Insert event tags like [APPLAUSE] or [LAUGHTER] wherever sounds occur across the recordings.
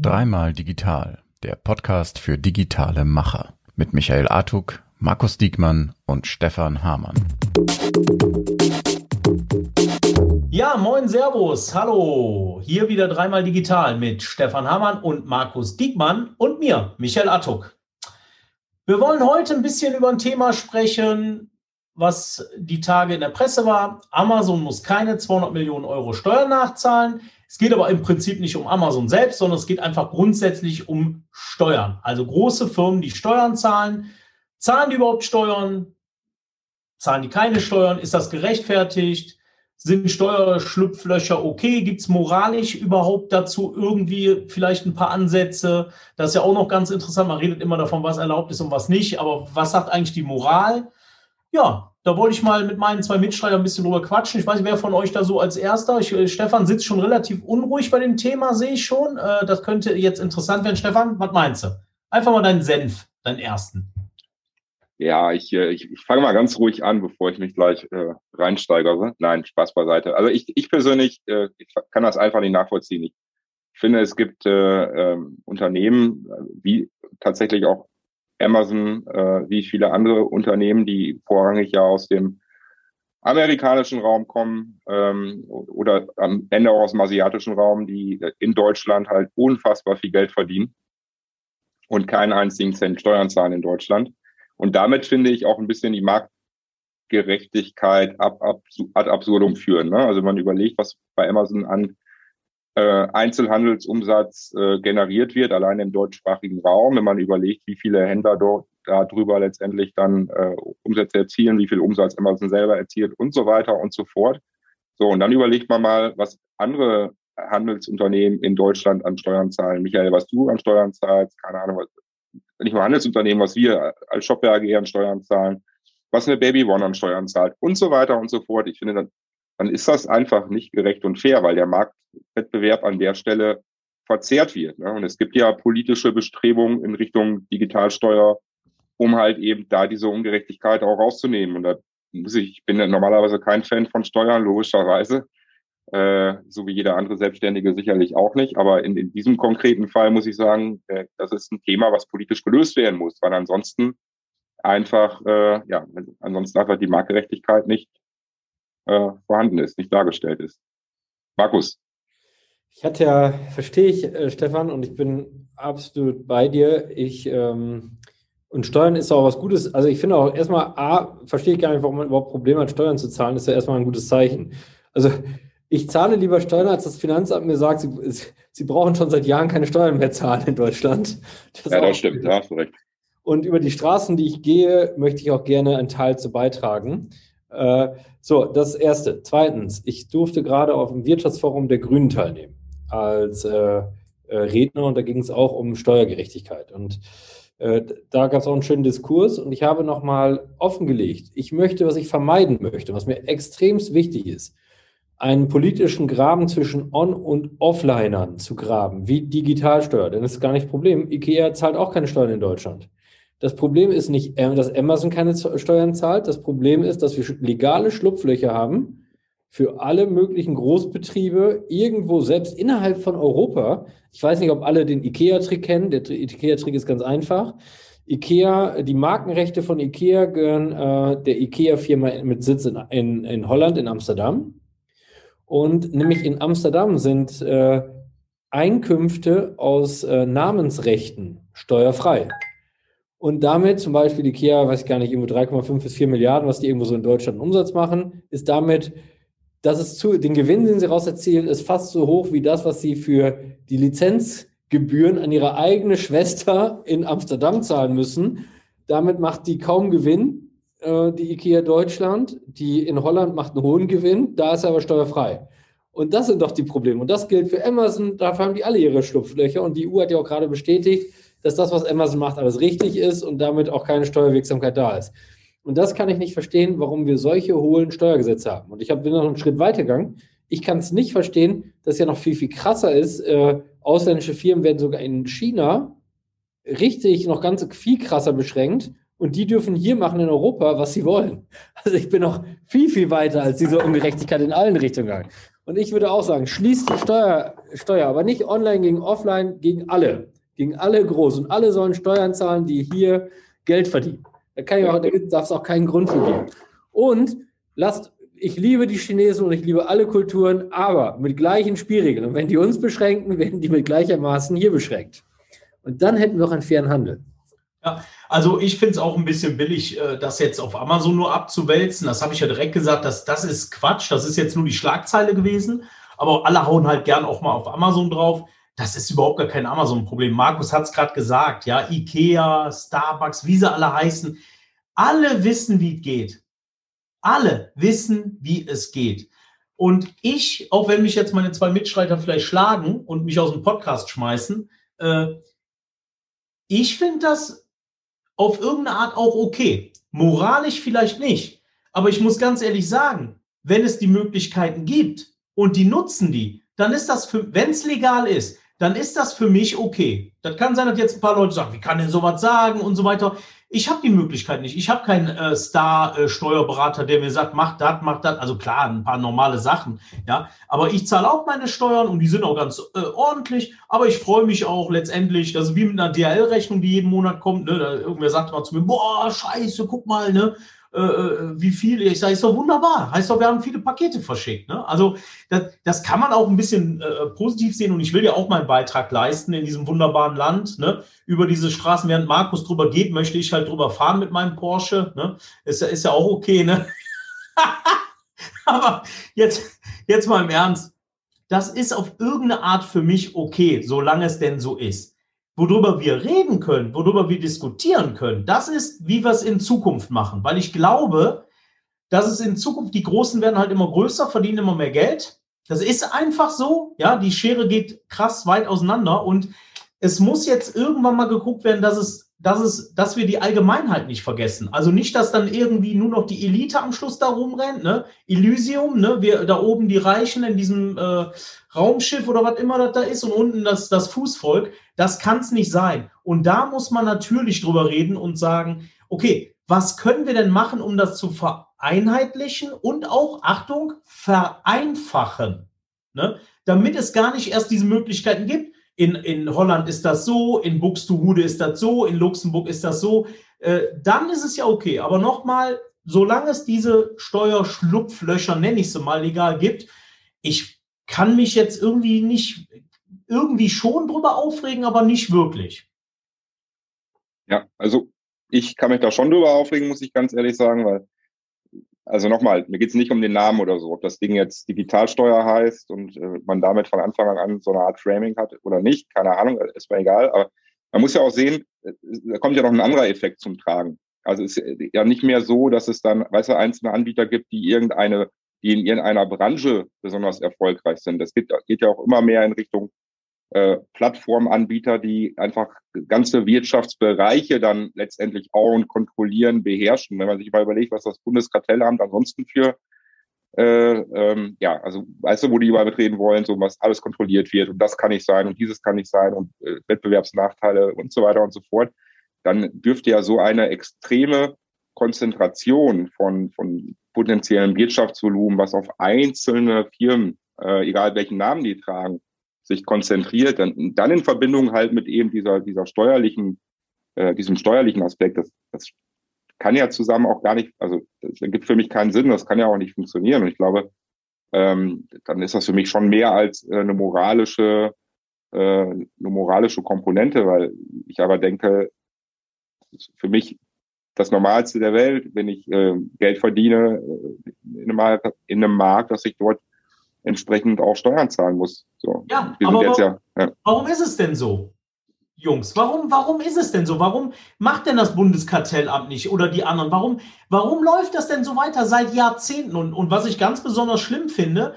Dreimal digital, der Podcast für digitale Macher mit Michael Artuk, Markus Diekmann und Stefan Hamann. Ja, moin Servus, hallo. Hier wieder dreimal digital mit Stefan Hamann und Markus Diekmann und mir, Michael Attuk. Wir wollen heute ein bisschen über ein Thema sprechen, was die Tage in der Presse war. Amazon muss keine 200 Millionen Euro Steuern nachzahlen. Es geht aber im Prinzip nicht um Amazon selbst, sondern es geht einfach grundsätzlich um Steuern. Also große Firmen, die Steuern zahlen. Zahlen die überhaupt Steuern? Zahlen die keine Steuern? Ist das gerechtfertigt? Sind Steuerschlupflöcher okay? Gibt es moralisch überhaupt dazu irgendwie vielleicht ein paar Ansätze? Das ist ja auch noch ganz interessant. Man redet immer davon, was erlaubt ist und was nicht. Aber was sagt eigentlich die Moral? Ja, da wollte ich mal mit meinen zwei Mitstreitern ein bisschen drüber quatschen. Ich weiß nicht, wer von euch da so als erster. Ich, äh, Stefan sitzt schon relativ unruhig bei dem Thema, sehe ich schon. Äh, das könnte jetzt interessant werden. Stefan, was meinst du? Einfach mal deinen Senf, deinen ersten. Ja, ich, äh, ich, ich fange mal ganz ruhig an, bevor ich mich gleich äh, reinsteigere. Nein, Spaß beiseite. Also ich, ich persönlich äh, ich kann das einfach nicht nachvollziehen. Ich finde, es gibt äh, äh, Unternehmen, wie tatsächlich auch Amazon, äh, wie viele andere Unternehmen, die vorrangig ja aus dem amerikanischen Raum kommen ähm, oder am Ende auch aus dem asiatischen Raum, die in Deutschland halt unfassbar viel Geld verdienen und keinen einzigen Cent Steuern zahlen in Deutschland. Und damit finde ich auch ein bisschen die Marktgerechtigkeit ab, ab, ad absurdum führen. Ne? Also man überlegt, was bei Amazon an äh, Einzelhandelsumsatz äh, generiert wird, allein im deutschsprachigen Raum, wenn man überlegt, wie viele Händler dort darüber letztendlich dann äh, Umsätze erzielen, wie viel Umsatz Amazon selber erzielt und so weiter und so fort. So, und dann überlegt man mal, was andere Handelsunternehmen in Deutschland an Steuern zahlen. Michael, was du an Steuern zahlst, keine Ahnung, was, nicht nur Handelsunternehmen, was wir als Shopware AG an Steuern zahlen, was eine Baby One an Steuern zahlt und so weiter und so fort. Ich finde, dann, ist das einfach nicht gerecht und fair, weil der Marktwettbewerb an der Stelle verzerrt wird. Ne? Und es gibt ja politische Bestrebungen in Richtung Digitalsteuer, um halt eben da diese Ungerechtigkeit auch rauszunehmen. Und da muss ich, ich bin normalerweise kein Fan von Steuern, logischerweise äh, so wie jeder andere Selbstständige sicherlich auch nicht. Aber in, in diesem konkreten Fall muss ich sagen, äh, das ist ein Thema, was politisch gelöst werden muss, weil ansonsten einfach, äh, ja, ansonsten einfach die Marktgerechtigkeit nicht äh, vorhanden ist, nicht dargestellt ist. Markus. Ich hatte ja, verstehe ich, äh, Stefan, und ich bin absolut bei dir. Ich ähm, und Steuern ist auch was Gutes. Also ich finde auch erstmal, A, verstehe ich gar nicht, warum man überhaupt Probleme hat, Steuern zu zahlen, das ist ja erstmal ein gutes Zeichen. Also ich zahle lieber Steuern, als das Finanzamt mir sagt, sie, sie brauchen schon seit Jahren keine Steuern mehr zahlen in Deutschland. Das ja, das stimmt, da hast du recht. Und über die Straßen, die ich gehe, möchte ich auch gerne einen Teil zu beitragen. Äh, so, das Erste. Zweitens, ich durfte gerade auf dem Wirtschaftsforum der Grünen teilnehmen als äh, äh, Redner und da ging es auch um Steuergerechtigkeit. Und äh, da gab es auch einen schönen Diskurs und ich habe nochmal offengelegt, ich möchte, was ich vermeiden möchte, was mir extremst wichtig ist, einen politischen Graben zwischen On- und Offlinern zu graben, wie Digitalsteuer. Denn das ist gar nicht das Problem. IKEA zahlt auch keine Steuern in Deutschland. Das Problem ist nicht, dass Amazon keine Steuern zahlt. Das Problem ist, dass wir legale Schlupflöcher haben für alle möglichen Großbetriebe irgendwo, selbst innerhalb von Europa. Ich weiß nicht, ob alle den IKEA-Trick kennen. Der IKEA-Trick ist ganz einfach. IKEA, die Markenrechte von IKEA gehören äh, der IKEA-Firma mit Sitz in, in, in Holland, in Amsterdam. Und nämlich in Amsterdam sind äh, Einkünfte aus äh, Namensrechten steuerfrei. Und damit zum Beispiel IKEA, weiß ich gar nicht, irgendwo 3,5 bis 4 Milliarden, was die irgendwo so in Deutschland Umsatz machen, ist damit, das ist zu, den Gewinn, den sie raus erzielen, ist fast so hoch wie das, was sie für die Lizenzgebühren an ihre eigene Schwester in Amsterdam zahlen müssen. Damit macht die kaum Gewinn äh, die IKEA Deutschland, die in Holland macht einen hohen Gewinn, da ist er aber steuerfrei. Und das sind doch die Probleme. Und das gilt für Amazon, dafür haben die alle ihre Schlupflöcher. Und die EU hat ja auch gerade bestätigt, dass das, was Amazon macht, alles richtig ist und damit auch keine Steuerwirksamkeit da ist. Und das kann ich nicht verstehen, warum wir solche hohen Steuergesetze haben. Und ich bin noch einen Schritt weitergegangen. Ich kann es nicht verstehen, dass ja noch viel, viel krasser ist. Äh, ausländische Firmen werden sogar in China richtig noch ganz viel krasser beschränkt und die dürfen hier machen in Europa, was sie wollen. Also ich bin noch viel, viel weiter als diese Ungerechtigkeit in allen Richtungen. Und ich würde auch sagen, schließt die Steuer, Steuer, aber nicht online gegen offline, gegen alle. Gegen alle groß. Und alle sollen Steuern zahlen, die hier Geld verdienen. Da, kann ich auch, da darf es auch keinen Grund für geben. Und lasst, ich liebe die Chinesen und ich liebe alle Kulturen, aber mit gleichen Spielregeln. Und wenn die uns beschränken, [LAUGHS] werden die mit gleichermaßen hier beschränkt. Und dann hätten wir auch einen fairen Handel. Ja, also ich finde es auch ein bisschen billig, äh, das jetzt auf Amazon nur abzuwälzen. Das habe ich ja direkt gesagt, dass das ist Quatsch. Das ist jetzt nur die Schlagzeile gewesen. Aber alle hauen halt gern auch mal auf Amazon drauf. Das ist überhaupt gar kein Amazon-Problem. Markus hat es gerade gesagt, ja, Ikea, Starbucks, wie sie alle heißen. Alle wissen, wie es geht. Alle wissen, wie es geht. Und ich, auch wenn mich jetzt meine zwei Mitstreiter vielleicht schlagen und mich aus dem Podcast schmeißen, äh, ich finde das auf irgendeine Art auch okay. Moralisch vielleicht nicht. Aber ich muss ganz ehrlich sagen, wenn es die Möglichkeiten gibt und die nutzen die, dann ist das wenn es legal ist, dann ist das für mich okay. Das kann sein, dass jetzt ein paar Leute sagen, wie kann denn sowas sagen und so weiter. Ich habe die Möglichkeit nicht. Ich habe keinen äh, Star-Steuerberater, der mir sagt, mach das, mach das. Also klar, ein paar normale Sachen, ja. Aber ich zahle auch meine Steuern und die sind auch ganz äh, ordentlich. Aber ich freue mich auch letztendlich, das ist wie mit einer DHL-Rechnung, die jeden Monat kommt. Ne? Da, irgendwer sagt mal zu mir, boah, scheiße, guck mal, ne? Äh, äh, wie viele. Ich sage, ist doch wunderbar. Heißt doch, wir haben viele Pakete verschickt. Ne? Also das, das kann man auch ein bisschen äh, positiv sehen und ich will ja auch meinen Beitrag leisten in diesem wunderbaren Land. Ne? Über diese Straßen, während Markus drüber geht, möchte ich halt drüber fahren mit meinem Porsche. Ne? Ist, ist ja auch okay. Ne? [LAUGHS] Aber jetzt, jetzt mal im Ernst. Das ist auf irgendeine Art für mich okay, solange es denn so ist worüber wir reden können, worüber wir diskutieren können, das ist, wie wir es in Zukunft machen. Weil ich glaube, dass es in Zukunft, die Großen werden halt immer größer, verdienen immer mehr Geld. Das ist einfach so. Ja, die Schere geht krass weit auseinander und es muss jetzt irgendwann mal geguckt werden, dass es dass, es, dass wir die Allgemeinheit nicht vergessen. Also nicht, dass dann irgendwie nur noch die Elite am Schluss da rumrennt, ne? Elysium, ne? Wir da oben die Reichen in diesem äh, Raumschiff oder was immer das da ist und unten das, das Fußvolk. Das kann es nicht sein. Und da muss man natürlich drüber reden und sagen, okay, was können wir denn machen, um das zu vereinheitlichen und auch, Achtung, vereinfachen, ne? damit es gar nicht erst diese Möglichkeiten gibt, in, in Holland ist das so, in Buxtehude ist das so, in Luxemburg ist das so, äh, dann ist es ja okay. Aber nochmal, solange es diese Steuerschlupflöcher, nenne ich sie mal, legal gibt, ich kann mich jetzt irgendwie nicht, irgendwie schon drüber aufregen, aber nicht wirklich. Ja, also ich kann mich da schon drüber aufregen, muss ich ganz ehrlich sagen, weil also nochmal, mir geht es nicht um den Namen oder so, ob das Ding jetzt Digitalsteuer heißt und äh, man damit von Anfang an so eine Art Framing hat oder nicht, keine Ahnung, ist mir egal. Aber man muss ja auch sehen, äh, da kommt ja noch ein anderer Effekt zum Tragen. Also es ist ja nicht mehr so, dass es dann, weißt du, einzelne Anbieter gibt, die irgendeine, die in irgendeiner Branche besonders erfolgreich sind. Das geht, geht ja auch immer mehr in Richtung äh, Plattformanbieter, die einfach ganze Wirtschaftsbereiche dann letztendlich auch und kontrollieren, beherrschen. Wenn man sich mal überlegt, was das Bundeskartellamt ansonsten für äh, ähm, ja, also weißt du, wo die überall mitreden wollen, so was alles kontrolliert wird und das kann nicht sein und dieses kann nicht sein und äh, Wettbewerbsnachteile und so weiter und so fort, dann dürfte ja so eine extreme Konzentration von, von potenziellem Wirtschaftsvolumen, was auf einzelne Firmen, äh, egal welchen Namen die tragen, sich konzentriert, dann, dann in Verbindung halt mit eben dieser, dieser steuerlichen, äh, diesem steuerlichen Aspekt, das, das kann ja zusammen auch gar nicht, also das gibt für mich keinen Sinn, das kann ja auch nicht funktionieren. Und ich glaube, ähm, dann ist das für mich schon mehr als äh, eine moralische, äh, eine moralische Komponente, weil ich aber denke, für mich das Normalste der Welt, wenn ich äh, Geld verdiene äh, in einem, in einem Markt, dass ich dort entsprechend auch Steuern zahlen muss. So, ja, aber warum, ja, ja. warum ist es denn so? Jungs, warum, warum ist es denn so? Warum macht denn das Bundeskartellamt nicht oder die anderen? Warum, warum läuft das denn so weiter seit Jahrzehnten? Und, und was ich ganz besonders schlimm finde,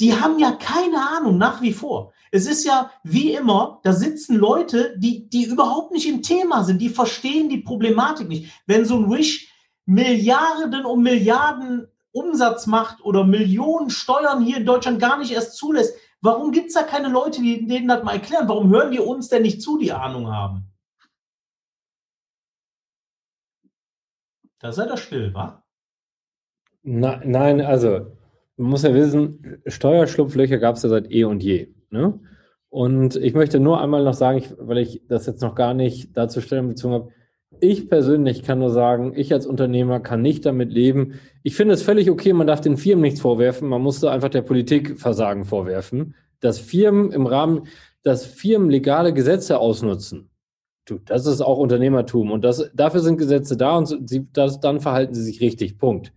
die haben ja keine Ahnung nach wie vor. Es ist ja wie immer, da sitzen Leute, die, die überhaupt nicht im Thema sind, die verstehen die Problematik nicht. Wenn so ein Wish Milliarden um Milliarden Umsatz macht oder Millionen Steuern hier in Deutschland gar nicht erst zulässt, warum gibt es da keine Leute, die denen das mal erklären? Warum hören die uns denn nicht zu, die Ahnung haben? Da seid ihr still, wa? Na, nein, also man muss ja wissen, Steuerschlupflöcher gab es ja seit eh und je. Ne? Und ich möchte nur einmal noch sagen, ich, weil ich das jetzt noch gar nicht dazu stellen bezogen habe, ich persönlich kann nur sagen, ich als Unternehmer kann nicht damit leben. Ich finde es völlig okay, man darf den Firmen nichts vorwerfen, man musste einfach der Politik Versagen vorwerfen, dass Firmen im Rahmen, dass Firmen legale Gesetze ausnutzen. Das ist auch Unternehmertum und das, dafür sind Gesetze da und sie, das, dann verhalten sie sich richtig. Punkt.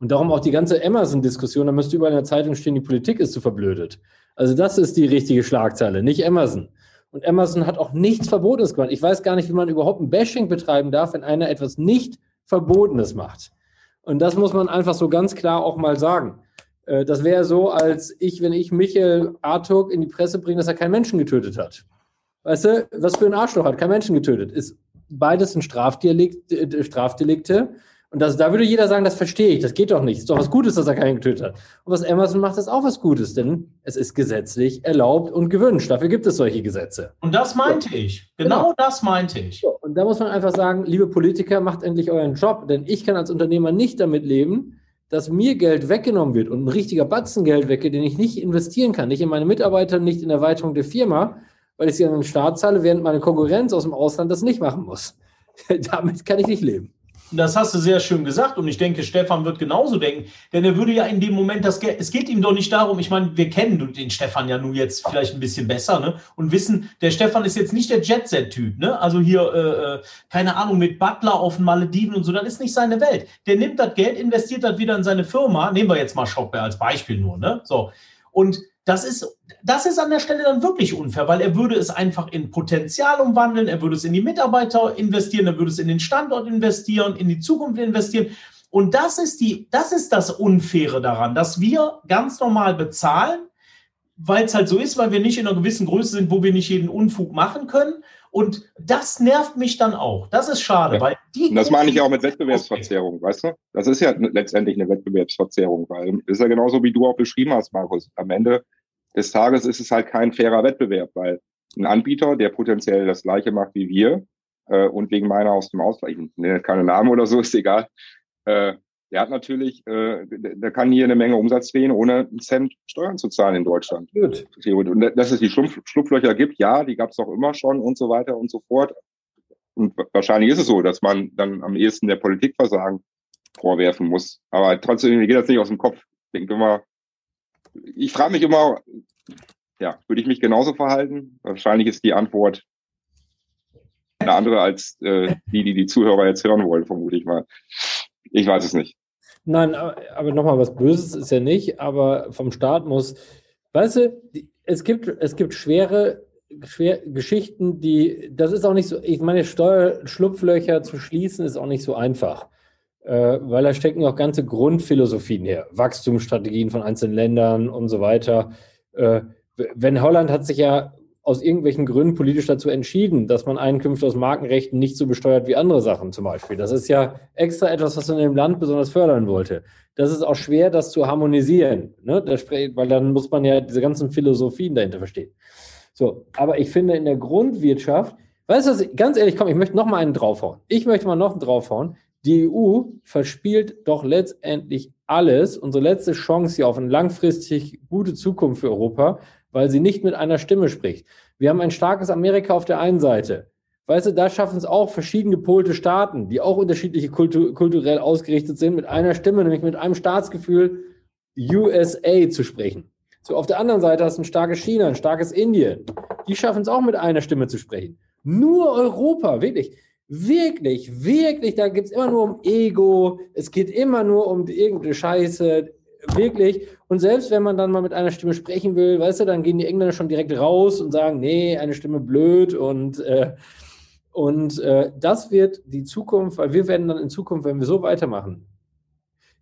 Und darum auch die ganze Emerson-Diskussion, da müsste überall in der Zeitung stehen, die Politik ist zu verblödet. Also das ist die richtige Schlagzeile, nicht Emerson. Und Emerson hat auch nichts Verbotenes gemacht. Ich weiß gar nicht, wie man überhaupt ein Bashing betreiben darf, wenn einer etwas nicht Verbotenes macht. Und das muss man einfach so ganz klar auch mal sagen. Äh, das wäre so, als ich, wenn ich Michael Artuk in die Presse bringe, dass er keinen Menschen getötet hat. Weißt du, was für ein Arschloch hat, kein Menschen getötet. Ist beides ein Strafdelikte, äh, Strafdelikte. Und das, da würde jeder sagen, das verstehe ich, das geht doch nicht. Ist doch was Gutes, dass er keinen getötet hat. Und was Emerson macht, ist auch was Gutes, denn es ist gesetzlich erlaubt und gewünscht. Dafür gibt es solche Gesetze. Und das meinte so. ich. Genau, genau, das meinte ich. So. Und da muss man einfach sagen, liebe Politiker, macht endlich euren Job, denn ich kann als Unternehmer nicht damit leben, dass mir Geld weggenommen wird und ein richtiger Batzen Geld weggeht, den ich nicht investieren kann, nicht in meine Mitarbeiter, nicht in Erweiterung der Firma, weil ich sie an den Staat zahle, während meine Konkurrenz aus dem Ausland das nicht machen muss. [LAUGHS] Damit kann ich nicht leben. Das hast du sehr schön gesagt und ich denke, Stefan wird genauso denken, denn er würde ja in dem Moment das Geld, es geht ihm doch nicht darum, ich meine, wir kennen den Stefan ja nun jetzt vielleicht ein bisschen besser ne? und wissen, der Stefan ist jetzt nicht der Jet-Set-Typ, ne? also hier, äh, äh, keine Ahnung, mit Butler auf den Malediven und so, das ist nicht seine Welt. Der nimmt das Geld, investiert das wieder in seine Firma, nehmen wir jetzt mal Shopware als Beispiel nur, ne? so, und das ist, das ist an der Stelle dann wirklich unfair, weil er würde es einfach in Potenzial umwandeln, er würde es in die Mitarbeiter investieren, er würde es in den Standort investieren, in die Zukunft investieren. Und das ist die, das ist das Unfaire daran, dass wir ganz normal bezahlen, weil es halt so ist, weil wir nicht in einer gewissen Größe sind, wo wir nicht jeden Unfug machen können. Und das nervt mich dann auch. Das ist schade, ja. weil die. Und das meine ich auch mit Wettbewerbsverzerrung, weißt du? Das ist ja letztendlich eine Wettbewerbsverzerrung, weil ist ja genauso, wie du auch beschrieben hast, Markus. Am Ende des Tages ist es halt kein fairer Wettbewerb, weil ein Anbieter, der potenziell das gleiche macht wie wir äh, und wegen meiner aus dem Ausgleich, ich nenne keine Namen oder so, [LAUGHS] ist egal, äh, der hat natürlich, äh, der kann hier eine Menge Umsatz drehen, ohne einen Cent Steuern zu zahlen in Deutschland. Gut. Und dass es die Schlupf Schlupflöcher gibt, ja, die gab es auch immer schon und so weiter und so fort. Und wahrscheinlich ist es so, dass man dann am ehesten der Politikversagen vorwerfen muss. Aber trotzdem mir geht das nicht aus dem Kopf. Ich denke immer, ich frage mich immer, ja, würde ich mich genauso verhalten? Wahrscheinlich ist die Antwort eine andere als äh, die, die die Zuhörer jetzt hören wollen, vermute ich mal. Ich weiß es nicht. Nein, aber, aber nochmal, was Böses ist ja nicht, aber vom Staat muss, weißt du, es gibt, es gibt schwere, schwer Geschichten, die, das ist auch nicht so, ich meine, Steuerschlupflöcher zu schließen ist auch nicht so einfach weil da stecken auch ganze Grundphilosophien her, Wachstumsstrategien von einzelnen Ländern und so weiter. Äh, wenn Holland hat sich ja aus irgendwelchen Gründen politisch dazu entschieden, dass man Einkünfte aus Markenrechten nicht so besteuert wie andere Sachen zum Beispiel. Das ist ja extra etwas, was man in dem Land besonders fördern wollte. Das ist auch schwer, das zu harmonisieren, ne? weil dann muss man ja diese ganzen Philosophien dahinter verstehen. So, aber ich finde in der Grundwirtschaft, weißt du, ganz ehrlich, komm, ich möchte noch mal einen draufhauen. Ich möchte mal noch einen draufhauen. Die EU verspielt doch letztendlich alles, unsere letzte Chance hier auf eine langfristig gute Zukunft für Europa, weil sie nicht mit einer Stimme spricht. Wir haben ein starkes Amerika auf der einen Seite. Weißt du, da schaffen es auch verschiedene gepolte Staaten, die auch unterschiedliche kultu kulturell ausgerichtet sind, mit einer Stimme, nämlich mit einem Staatsgefühl USA zu sprechen. So, auf der anderen Seite hast du ein starkes China, ein starkes Indien. Die schaffen es auch mit einer Stimme zu sprechen. Nur Europa, wirklich wirklich, wirklich, da geht es immer nur um Ego, es geht immer nur um irgendeine Scheiße, wirklich. Und selbst wenn man dann mal mit einer Stimme sprechen will, weißt du, dann gehen die Engländer schon direkt raus und sagen, nee, eine Stimme blöd und äh, und äh, das wird die Zukunft, weil wir werden dann in Zukunft, wenn wir so weitermachen,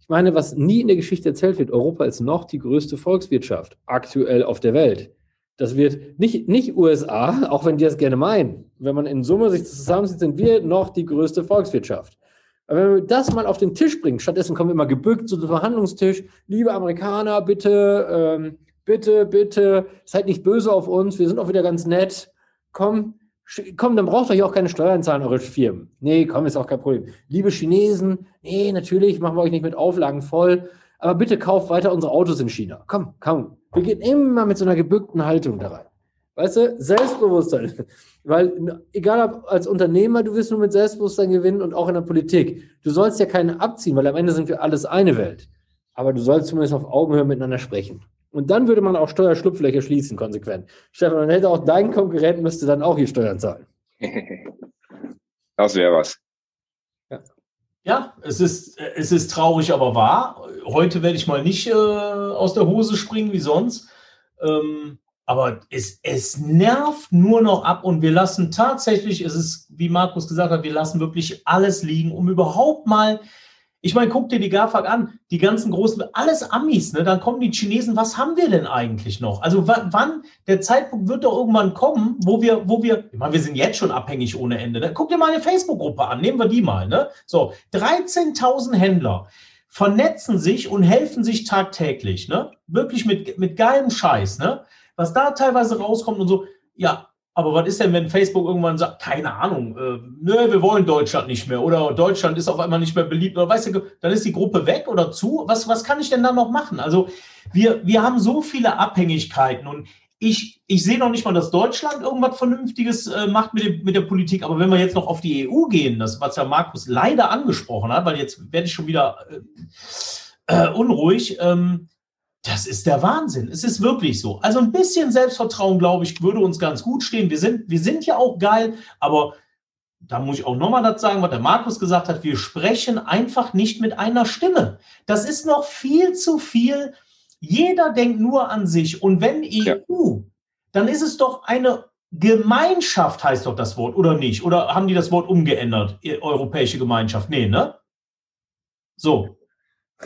ich meine, was nie in der Geschichte erzählt wird, Europa ist noch die größte Volkswirtschaft aktuell auf der Welt. Das wird nicht, nicht USA, auch wenn die das gerne meinen. Wenn man in Summe sich zusammensieht, sind wir noch die größte Volkswirtschaft. Aber wenn wir das mal auf den Tisch bringen, stattdessen kommen wir immer gebückt zu dem Verhandlungstisch. Liebe Amerikaner, bitte, ähm, bitte, bitte, seid nicht böse auf uns, wir sind auch wieder ganz nett. Komm, komm, dann braucht euch auch keine Steuern zahlen, eure Firmen. Nee, komm, ist auch kein Problem. Liebe Chinesen, nee, natürlich machen wir euch nicht mit Auflagen voll. Aber bitte kauf weiter unsere Autos in China. Komm, komm. Wir gehen immer mit so einer gebückten Haltung da rein. Weißt du, Selbstbewusstsein. [LAUGHS] Weil, egal ob als Unternehmer, du wirst nur mit Selbstbewusstsein gewinnen und auch in der Politik. Du sollst ja keine abziehen, weil am Ende sind wir alles eine Welt. Aber du sollst zumindest auf Augenhöhe miteinander sprechen. Und dann würde man auch Steuerschlupflöcher schließen, konsequent. Stefan, dann hätte auch dein Konkurrent müsste dann auch hier Steuern zahlen. [LAUGHS] das wäre was. Ja. es ist, es ist traurig, aber wahr. Heute werde ich mal nicht äh, aus der Hose springen wie sonst. Ähm, aber es, es nervt nur noch ab und wir lassen tatsächlich, es ist, wie Markus gesagt hat, wir lassen wirklich alles liegen, um überhaupt mal, ich meine, guck dir die GAFAG an, die ganzen großen, alles Amis, ne? Dann kommen die Chinesen, was haben wir denn eigentlich noch? Also wann, der Zeitpunkt wird doch irgendwann kommen, wo wir, wo wir, ich meine, wir sind jetzt schon abhängig ohne Ende. Ne? Guck dir mal eine Facebook-Gruppe an, nehmen wir die mal, ne? So, 13.000 Händler vernetzen sich und helfen sich tagtäglich, ne? Wirklich mit, mit geilem Scheiß, ne? was da teilweise rauskommt und so, ja, aber was ist denn, wenn Facebook irgendwann sagt, keine Ahnung, äh, nö, wir wollen Deutschland nicht mehr oder Deutschland ist auf einmal nicht mehr beliebt oder weißt du, dann ist die Gruppe weg oder zu. Was, was kann ich denn dann noch machen? Also wir, wir haben so viele Abhängigkeiten und ich, ich sehe noch nicht mal, dass Deutschland irgendwas Vernünftiges äh, macht mit, dem, mit der Politik. Aber wenn wir jetzt noch auf die EU gehen, das, was ja Markus leider angesprochen hat, weil jetzt werde ich schon wieder äh, äh unruhig, ähm, das ist der Wahnsinn. Es ist wirklich so. Also ein bisschen Selbstvertrauen, glaube ich, würde uns ganz gut stehen. Wir sind, wir sind ja auch geil, aber da muss ich auch nochmal das sagen, was der Markus gesagt hat. Wir sprechen einfach nicht mit einer Stimme. Das ist noch viel zu viel. Jeder denkt nur an sich. Und wenn EU, ja. dann ist es doch eine Gemeinschaft, heißt doch das Wort, oder nicht? Oder haben die das Wort umgeändert? Europäische Gemeinschaft? Nee, ne? So.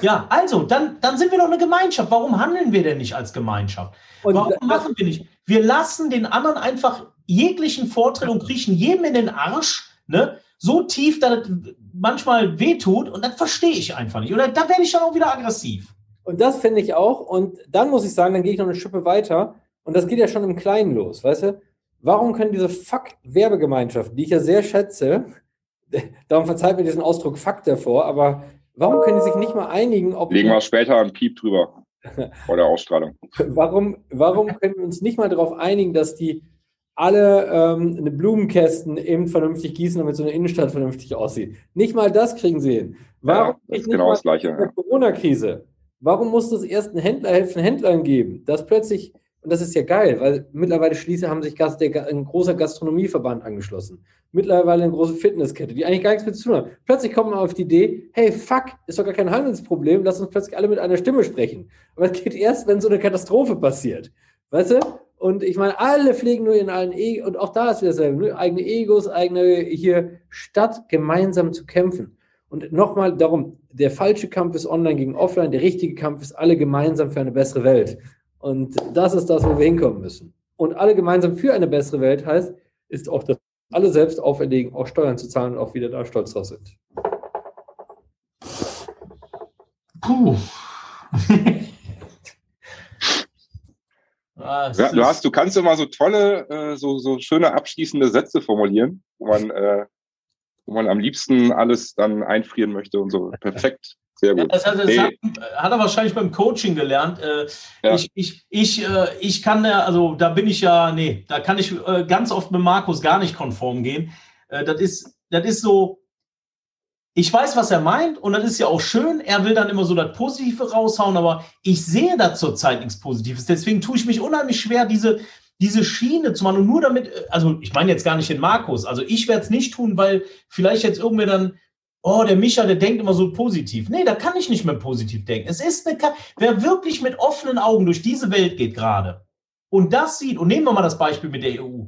Ja, also, dann, dann sind wir doch eine Gemeinschaft. Warum handeln wir denn nicht als Gemeinschaft? Und Warum machen wir nicht? Wir lassen den anderen einfach jeglichen Vortritt und kriechen jedem in den Arsch, ne? so tief, dass es manchmal wehtut und das verstehe ich einfach nicht. Oder da werde ich dann auch wieder aggressiv. Und das finde ich auch. Und dann muss ich sagen, dann gehe ich noch eine Schippe weiter. Und das geht ja schon im Kleinen los, weißt du? Warum können diese Fuck-Werbegemeinschaften, die ich ja sehr schätze, [LAUGHS] darum verzeiht mir diesen Ausdruck Fuck davor, aber Warum können die sich nicht mal einigen, ob. Legen wir später einen Piep drüber. [LAUGHS] vor der Ausstrahlung. Warum, warum können wir uns nicht mal darauf einigen, dass die alle ähm, eine Blumenkästen eben vernünftig gießen, damit so eine Innenstadt vernünftig aussieht? Nicht mal das kriegen sie hin. Warum ja, das ist genau das Gleiche. Corona-Krise. Warum muss es erst einen Händler helfen, Händlern geben, dass plötzlich und das ist ja geil, weil mittlerweile schließe haben sich Gast, der, ein großer Gastronomieverband angeschlossen. Mittlerweile eine große Fitnesskette, die eigentlich gar nichts mit zu tun hat. Plötzlich kommt man auf die Idee, hey, fuck, ist doch gar kein Handelsproblem, lass uns plötzlich alle mit einer Stimme sprechen. Aber es geht erst, wenn so eine Katastrophe passiert. Weißt du? Und ich meine, alle fliegen nur in allen E und auch da ist wieder dasselbe. Ne? Eigene Egos, eigene hier, statt gemeinsam zu kämpfen. Und nochmal darum, der falsche Kampf ist online gegen offline, der richtige Kampf ist alle gemeinsam für eine bessere Welt. Und das ist das, wo wir hinkommen müssen. Und alle gemeinsam für eine bessere Welt heißt, ist auch, dass alle selbst auferlegen, auch Steuern zu zahlen und auch wieder da stolz drauf sind. Puh. [LAUGHS] ja, du, hast, du kannst immer so tolle, äh, so, so schöne abschließende Sätze formulieren, wo man, äh, wo man am liebsten alles dann einfrieren möchte und so. Perfekt. Sehr gut. das, hat, das nee. hat, hat, er wahrscheinlich beim Coaching gelernt. Äh, ja. Ich, ich, ich, äh, ich kann ja, also da bin ich ja, nee, da kann ich äh, ganz oft mit Markus gar nicht konform gehen. Äh, das, ist, das ist so, ich weiß, was er meint und das ist ja auch schön. Er will dann immer so das Positive raushauen, aber ich sehe da zurzeit nichts Positives. Deswegen tue ich mich unheimlich schwer, diese, diese Schiene zu machen und nur damit, äh, also ich meine jetzt gar nicht den Markus, also ich werde es nicht tun, weil vielleicht jetzt irgendwer dann oh, der Micha, der denkt immer so positiv. Nee, da kann ich nicht mehr positiv denken. Es ist eine, wer wirklich mit offenen Augen durch diese Welt geht gerade und das sieht, und nehmen wir mal das Beispiel mit der EU,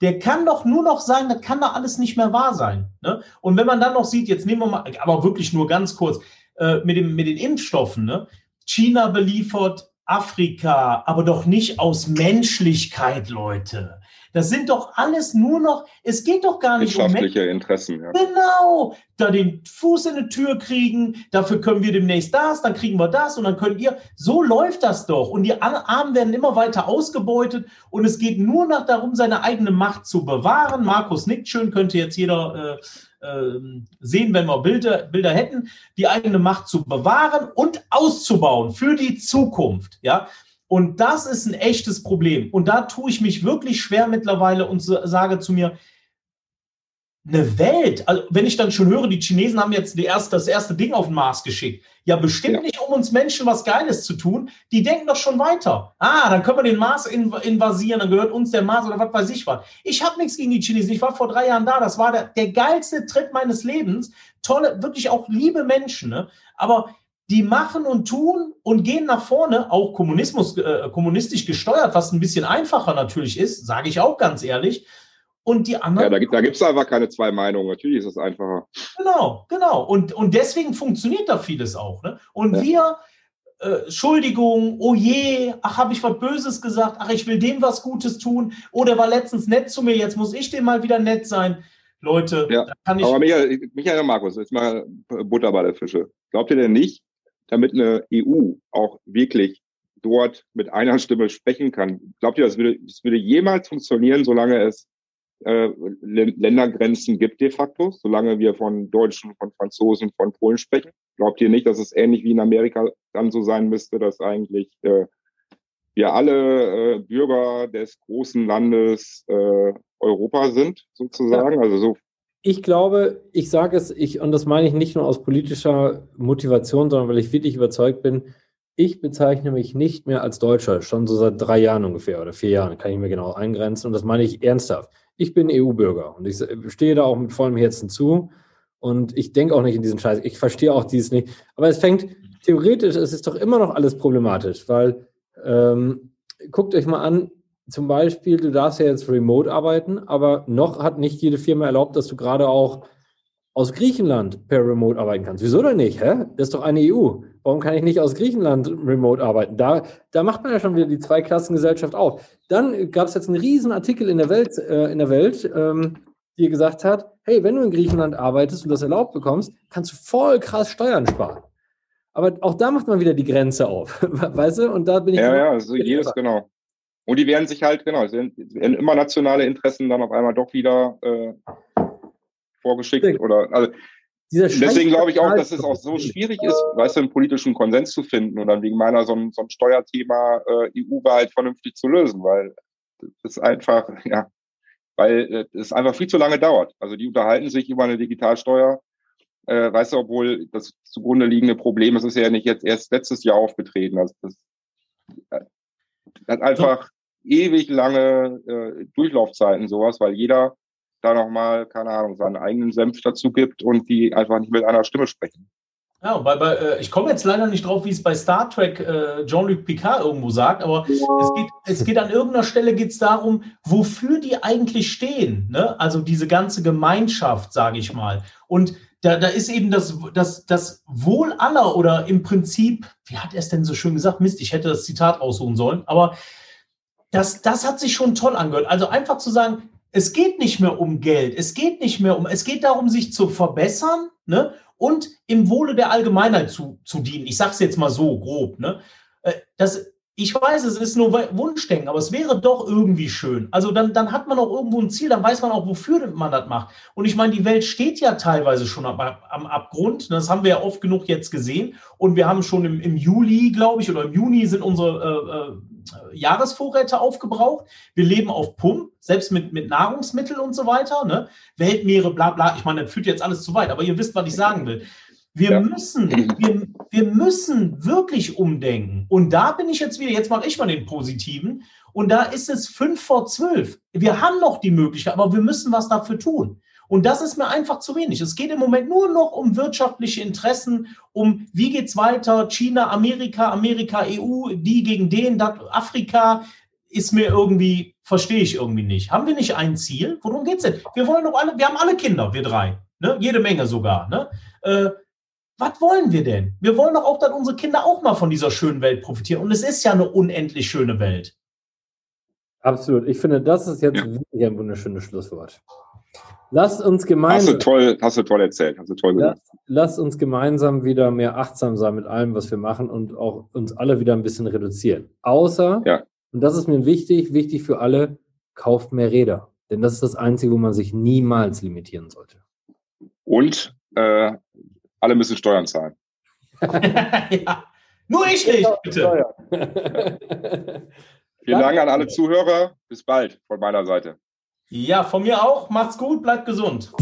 der kann doch nur noch sagen, das kann doch alles nicht mehr wahr sein. Ne? Und wenn man dann noch sieht, jetzt nehmen wir mal, aber wirklich nur ganz kurz, äh, mit, dem, mit den Impfstoffen, ne? China beliefert Afrika, aber doch nicht aus Menschlichkeit, Leute. Das sind doch alles nur noch, es geht doch gar nicht um wirtschaftliche Interessen. Ja. Genau, da den Fuß in die Tür kriegen, dafür können wir demnächst das, dann kriegen wir das und dann könnt ihr, so läuft das doch. Und die Armen werden immer weiter ausgebeutet und es geht nur noch darum, seine eigene Macht zu bewahren. Markus nickt schön, könnte jetzt jeder äh, sehen, wenn wir Bilder, Bilder hätten, die eigene Macht zu bewahren und auszubauen für die Zukunft. Ja, und das ist ein echtes Problem. Und da tue ich mich wirklich schwer mittlerweile und sage zu mir, eine Welt, also wenn ich dann schon höre, die Chinesen haben jetzt erste, das erste Ding auf den Mars geschickt. Ja, bestimmt ja. nicht, um uns Menschen was Geiles zu tun. Die denken doch schon weiter. Ah, dann können wir den Mars invasieren, dann gehört uns der Mars oder was weiß ich was. Ich habe nichts gegen die Chinesen. Ich war vor drei Jahren da. Das war der, der geilste Tritt meines Lebens. Tolle, wirklich auch liebe Menschen. Ne? Aber die machen und tun und gehen nach vorne, auch Kommunismus, äh, kommunistisch gesteuert, was ein bisschen einfacher natürlich ist, sage ich auch ganz ehrlich. Und die anderen. Ja, da, da gibt es einfach keine zwei Meinungen. Natürlich ist es einfacher. Genau, genau. Und, und deswegen funktioniert da vieles auch. Ne? Und ja. wir, äh, Entschuldigung, oh je, ach, habe ich was Böses gesagt, ach, ich will dem was Gutes tun, oder war letztens nett zu mir, jetzt muss ich dem mal wieder nett sein. Leute, ja. kann ich. Aber Michael, Michael Markus, jetzt mal Butter bei der Fische. Glaubt ihr denn nicht, damit eine EU auch wirklich dort mit einer Stimme sprechen kann, glaubt ihr, das würde, das würde jemals funktionieren, solange es äh, Ländergrenzen gibt de facto, solange wir von Deutschen, von Franzosen, von Polen sprechen. Glaubt ihr nicht, dass es ähnlich wie in Amerika dann so sein müsste, dass eigentlich äh, wir alle äh, Bürger des großen Landes äh, Europa sind, sozusagen? Ja. Also so. Ich glaube, ich sage es, ich, und das meine ich nicht nur aus politischer Motivation, sondern weil ich wirklich überzeugt bin, ich bezeichne mich nicht mehr als Deutscher, schon so seit drei Jahren ungefähr oder vier Jahren, kann ich mir genau eingrenzen. Und das meine ich ernsthaft ich bin EU-Bürger und ich stehe da auch mit vollem Herzen zu. Und ich denke auch nicht in diesen Scheiß. Ich verstehe auch dies nicht. Aber es fängt theoretisch, es ist doch immer noch alles problematisch, weil ähm, guckt euch mal an, zum Beispiel, du darfst ja jetzt remote arbeiten, aber noch hat nicht jede Firma erlaubt, dass du gerade auch aus Griechenland per Remote arbeiten kannst. Wieso denn nicht? Hä? Das ist doch eine EU. Warum kann ich nicht aus Griechenland remote arbeiten? Da, da macht man ja schon wieder die Zweiklassengesellschaft auf. Dann gab es jetzt einen riesen Artikel in der Welt, äh, in der Welt ähm, die gesagt hat, hey, wenn du in Griechenland arbeitest und das erlaubt bekommst, kannst du voll krass Steuern sparen. Aber auch da macht man wieder die Grenze auf, [LAUGHS] weißt du? Und da bin ich. Ja, ja, also jedes, genau. Und die werden sich halt, genau, werden immer nationale Interessen dann auf einmal doch wieder äh, vorgeschickt oder also Deswegen glaube ich auch, dass es auch so schwierig ist, weißt du, einen politischen Konsens zu finden und dann wegen meiner so ein, so ein Steuerthema äh, EU-weit vernünftig zu lösen, weil es einfach, ja, weil äh, es einfach viel zu lange dauert. Also die unterhalten sich über eine Digitalsteuer, äh, weißt du, obwohl das zugrunde liegende Problem, es ist ja nicht jetzt erst letztes Jahr aufgetreten. Also das hat einfach ewig lange äh, Durchlaufzeiten sowas, weil jeder da nochmal, keine Ahnung, seinen eigenen Senf dazu gibt und die einfach nicht mit einer Stimme sprechen. Ja, weil bei, äh, ich komme jetzt leider nicht drauf, wie es bei Star Trek äh, Jean-Luc Picard irgendwo sagt, aber ja. es, geht, es geht an irgendeiner Stelle geht's darum, wofür die eigentlich stehen. Ne? Also diese ganze Gemeinschaft, sage ich mal. Und da, da ist eben das, das, das Wohl aller oder im Prinzip, wie hat er es denn so schön gesagt? Mist, ich hätte das Zitat raussuchen sollen, aber das, das hat sich schon toll angehört. Also einfach zu sagen, es geht nicht mehr um Geld, es geht nicht mehr um, es geht darum, sich zu verbessern ne, und im Wohle der Allgemeinheit zu, zu dienen. Ich sage es jetzt mal so grob. Ne. Äh, das, ich weiß, es ist nur Wunschdenken, aber es wäre doch irgendwie schön. Also dann, dann hat man auch irgendwo ein Ziel, dann weiß man auch, wofür man das macht. Und ich meine, die Welt steht ja teilweise schon am, am Abgrund. Das haben wir ja oft genug jetzt gesehen. Und wir haben schon im, im Juli, glaube ich, oder im Juni sind unsere äh, äh, Jahresvorräte aufgebraucht. Wir leben auf Pump, selbst mit, mit Nahrungsmitteln und so weiter. Ne? Weltmeere, bla bla. Ich meine, das führt jetzt alles zu weit, aber ihr wisst, was ich sagen will. Wir ja. müssen, wir, wir müssen wirklich umdenken. Und da bin ich jetzt wieder, jetzt mache ich mal den positiven. Und da ist es fünf vor zwölf. Wir haben noch die Möglichkeit, aber wir müssen was dafür tun. Und das ist mir einfach zu wenig. Es geht im Moment nur noch um wirtschaftliche Interessen, um wie geht's weiter, China, Amerika, Amerika, EU, die gegen den, das, Afrika, ist mir irgendwie, verstehe ich irgendwie nicht. Haben wir nicht ein Ziel? Worum geht's denn? Wir wollen doch alle, wir haben alle Kinder, wir drei, ne? jede Menge sogar. Ne? Äh, was wollen wir denn? Wir wollen doch auch, dass unsere Kinder auch mal von dieser schönen Welt profitieren. Und es ist ja eine unendlich schöne Welt. Absolut. Ich finde, das ist jetzt ja. wirklich ein wunderschönes Schlusswort. Lasst uns gemeinsam. Hast du toll, hast du toll erzählt, hast du toll gesagt. Lasst uns gemeinsam wieder mehr achtsam sein mit allem, was wir machen und auch uns alle wieder ein bisschen reduzieren. Außer, ja. und das ist mir wichtig, wichtig für alle, kauft mehr Räder. Denn das ist das Einzige, wo man sich niemals limitieren sollte. Und äh, alle müssen Steuern zahlen. [LAUGHS] ja. Nur ich nicht, bitte. [LAUGHS] Vielen Dank an alle Zuhörer. Bis bald von meiner Seite. Ja, von mir auch. Macht's gut, bleibt gesund.